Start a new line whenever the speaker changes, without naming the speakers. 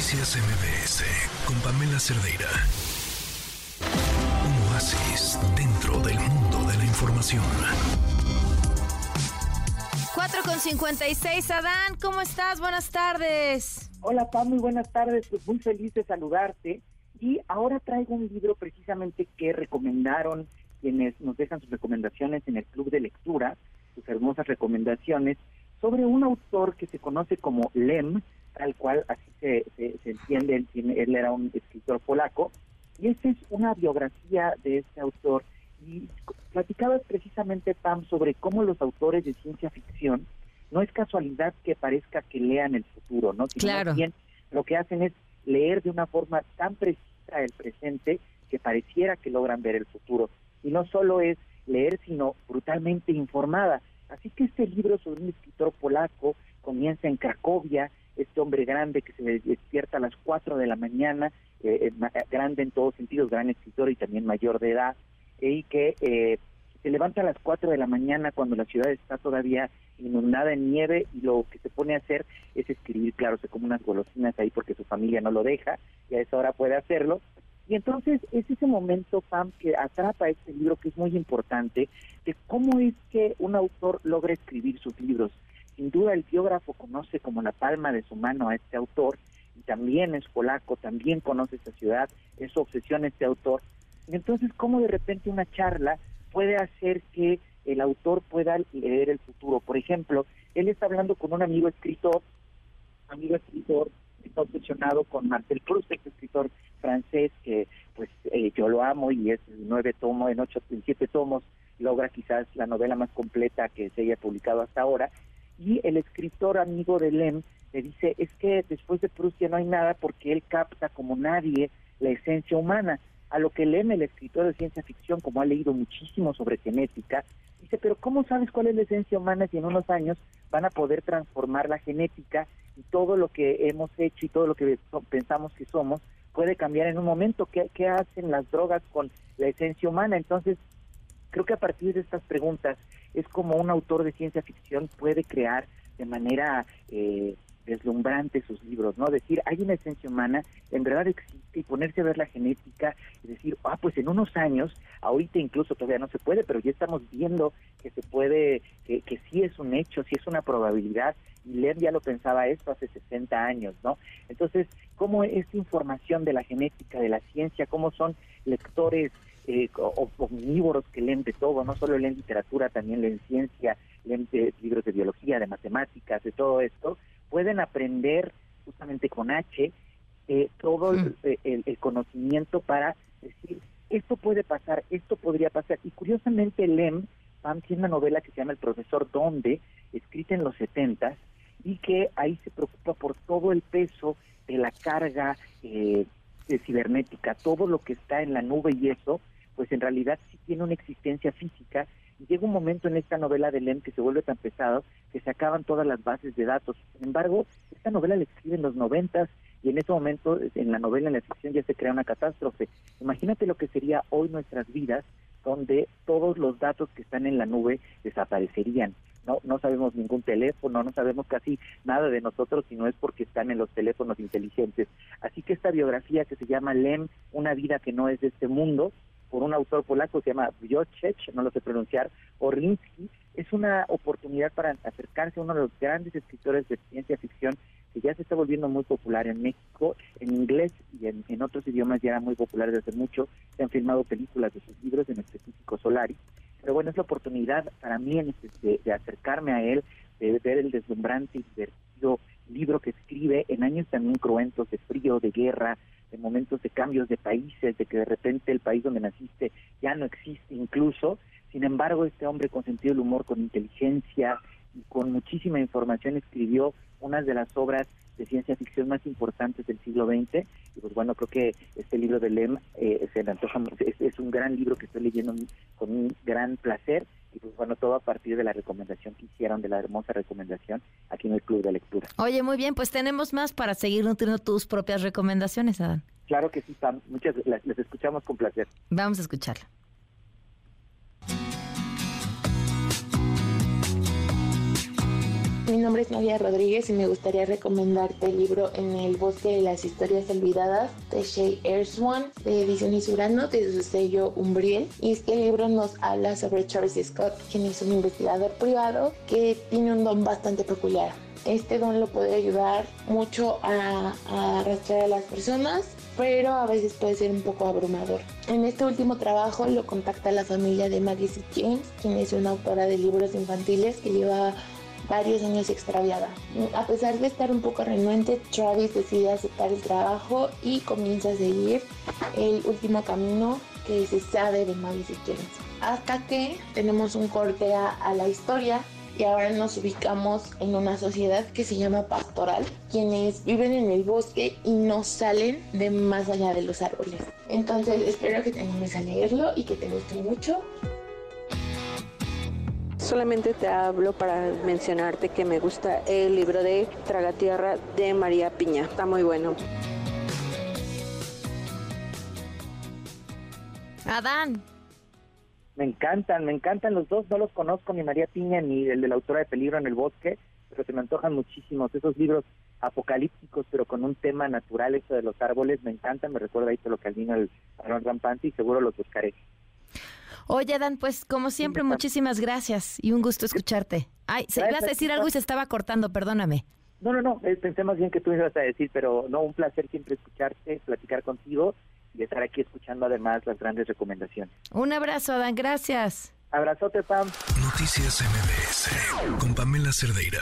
Noticias MBS con Pamela Cerdeira. Un oasis dentro del mundo de la información.
4 con 56, Adán, ¿cómo estás? Buenas tardes.
Hola, Pam, muy buenas tardes. Pues muy feliz de saludarte. Y ahora traigo un libro precisamente que recomendaron quienes nos dejan sus recomendaciones en el club de lectura, sus hermosas recomendaciones, sobre un autor que se conoce como Lem, tal cual así se, se, entiende, él, él, era un escritor polaco, y esta es una biografía de este autor, y platicabas precisamente, Pam, sobre cómo los autores de ciencia ficción, no es casualidad que parezca que lean el futuro, ¿no?
Sino claro.
bien lo que hacen es leer de una forma tan precisa el presente que pareciera que logran ver el futuro. Y no solo es leer, sino brutalmente informada. Así que este libro sobre un escritor polaco comienza en Cracovia, este hombre grande que se despierta a las 4 de la mañana, eh, eh, grande en todos sentidos, gran escritor y también mayor de edad, y que eh, se levanta a las 4 de la mañana cuando la ciudad está todavía inundada en nieve y lo que se pone a hacer es escribir, claro, se come unas golosinas ahí porque su familia no lo deja y a esa hora puede hacerlo, y entonces es ese momento, Pam, que atrapa este libro que es muy importante, de cómo es que un autor logra escribir sus libros. Sin duda el biógrafo conoce como la palma de su mano a este autor, y también es polaco, también conoce esta ciudad, es su obsesión este autor. Y entonces, cómo de repente una charla puede hacer que el autor pueda leer el futuro. Por ejemplo, él está hablando con un amigo escritor, amigo escritor, está obsesionado con Marcel Proust, este escritor francés que pues eh, yo lo amo y es nueve tomos, en ocho, en siete tomos logra quizás la novela más completa que se haya publicado hasta ahora. Y el escritor amigo de Lem le dice, es que después de Proust ya no hay nada porque él capta como nadie la esencia humana. A lo que Lem, el escritor de ciencia ficción, como ha leído muchísimo sobre genética, dice, pero ¿cómo sabes cuál es la esencia humana si en unos años van a poder transformar la genética y todo lo que hemos hecho y todo lo que pensamos que somos puede cambiar en un momento. ¿Qué, ¿Qué, hacen las drogas con la esencia humana? Entonces, creo que a partir de estas preguntas es como un autor de ciencia ficción puede crear de manera eh, deslumbrante sus libros, ¿no? Decir, hay una esencia humana, en verdad existe, y ponerse a ver la genética y decir, ah, pues en unos años, ahorita incluso todavía no se puede, pero ya estamos viendo que se puede, que, que sí es un hecho, sí es una probabilidad, y Lem ya lo pensaba esto hace 60 años, ¿no? Entonces, ¿cómo esta información de la genética, de la ciencia, cómo son lectores eh, omnívoros que leen de todo, no solo leen literatura, también leen ciencia, leen libros de biología, de matemáticas, de todo esto, pueden aprender justamente con H eh, todo eh, el, conocimiento para decir, esto puede pasar, esto podría pasar. Y curiosamente Lem, Pam tiene una novela que se llama El profesor Donde, escrita en los setentas, y que ahí se preocupa por todo el peso de la carga eh, de cibernética, todo lo que está en la nube y eso, pues en realidad sí tiene una existencia física y llega un momento en esta novela de Lem que se vuelve tan pesado que se acaban todas las bases de datos. Sin embargo, esta novela la escribe en los noventas y en ese momento, en la novela, en la ficción, ya se crea una catástrofe. Imagínate lo que sería hoy nuestras vidas, donde todos los datos que están en la nube desaparecerían. No, no sabemos ningún teléfono, no sabemos casi nada de nosotros si no es porque están en los teléfonos inteligentes. Así que esta biografía que se llama Lem, Una vida que no es de este mundo, por un autor polaco que se llama Wojciech, no lo sé pronunciar, Orlinsky, es una oportunidad para acercarse a uno de los grandes escritores de ciencia ficción que ya se está volviendo muy popular en México, en inglés y en, otros idiomas ya era muy popular desde mucho, se han filmado películas de sus libros, en específico Solaris, pero bueno, es la oportunidad para mí de, de acercarme a él, de ver el deslumbrante y divertido libro que escribe en años también cruentos de frío, de guerra, de momentos de cambios de países, de que de repente el país donde naciste ya no existe incluso. Sin embargo, este hombre con sentido del humor, con inteligencia y con muchísima información escribió una de las obras de ciencia ficción más importantes del siglo XX. Y pues bueno, creo que este libro de Lem eh, se antoja, es, es, un gran libro que estoy leyendo con un gran placer pues bueno, todo a partir de la recomendación que hicieron, de la hermosa recomendación aquí en el Club de Lectura.
Oye, muy bien, pues tenemos más para seguir nutriendo tus propias recomendaciones, Adán.
Claro que sí, Pam. Muchas las, las escuchamos con placer.
Vamos a escucharla.
Mi nombre es Nadia Rodríguez y me gustaría recomendarte el libro En el bosque de las historias olvidadas de Shay Erswan de Ediciones Urano de su sello Umbriel. Y es que el libro nos habla sobre Travis Scott, quien es un investigador privado que tiene un don bastante peculiar. Este don lo puede ayudar mucho a, a arrastrar a las personas pero a veces puede ser un poco abrumador. En este último trabajo lo contacta la familia de Maggie James, quien es una autora de libros infantiles que lleva varios años extraviada. A pesar de estar un poco renuente, Travis decide aceptar el trabajo y comienza a seguir el último camino que se sabe de Maggie James. Hasta que tenemos un corte a, a la historia y ahora nos ubicamos en una sociedad que se llama pastoral, quienes viven en el bosque y no salen de más allá de los árboles. Entonces espero que te animes a leerlo y que te guste mucho.
Solamente te hablo para mencionarte que me gusta el libro de Tragatierra de María Piña. Está muy bueno.
Adán,
me encantan, me encantan los dos, no los conozco ni María Piña ni el de la autora de Peligro en el Bosque, pero se me antojan muchísimos esos libros apocalípticos, pero con un tema natural, eso de los árboles, me encantan, me recuerda ahí todo lo que al vino el Aaron Rampante y seguro los buscaré.
Oye, Dan, pues como siempre, muchísimas gracias y un gusto escucharte. Ay, se ibas a decir algo y se estaba cortando, perdóname.
No, no, no, eh, pensé más bien que tú ibas a decir, pero no, un placer siempre escucharte, platicar contigo y estar aquí escuchando además las grandes recomendaciones.
Un abrazo, Adán, gracias.
Abrazote, Pam.
Noticias MBS con Pamela Cerdeira.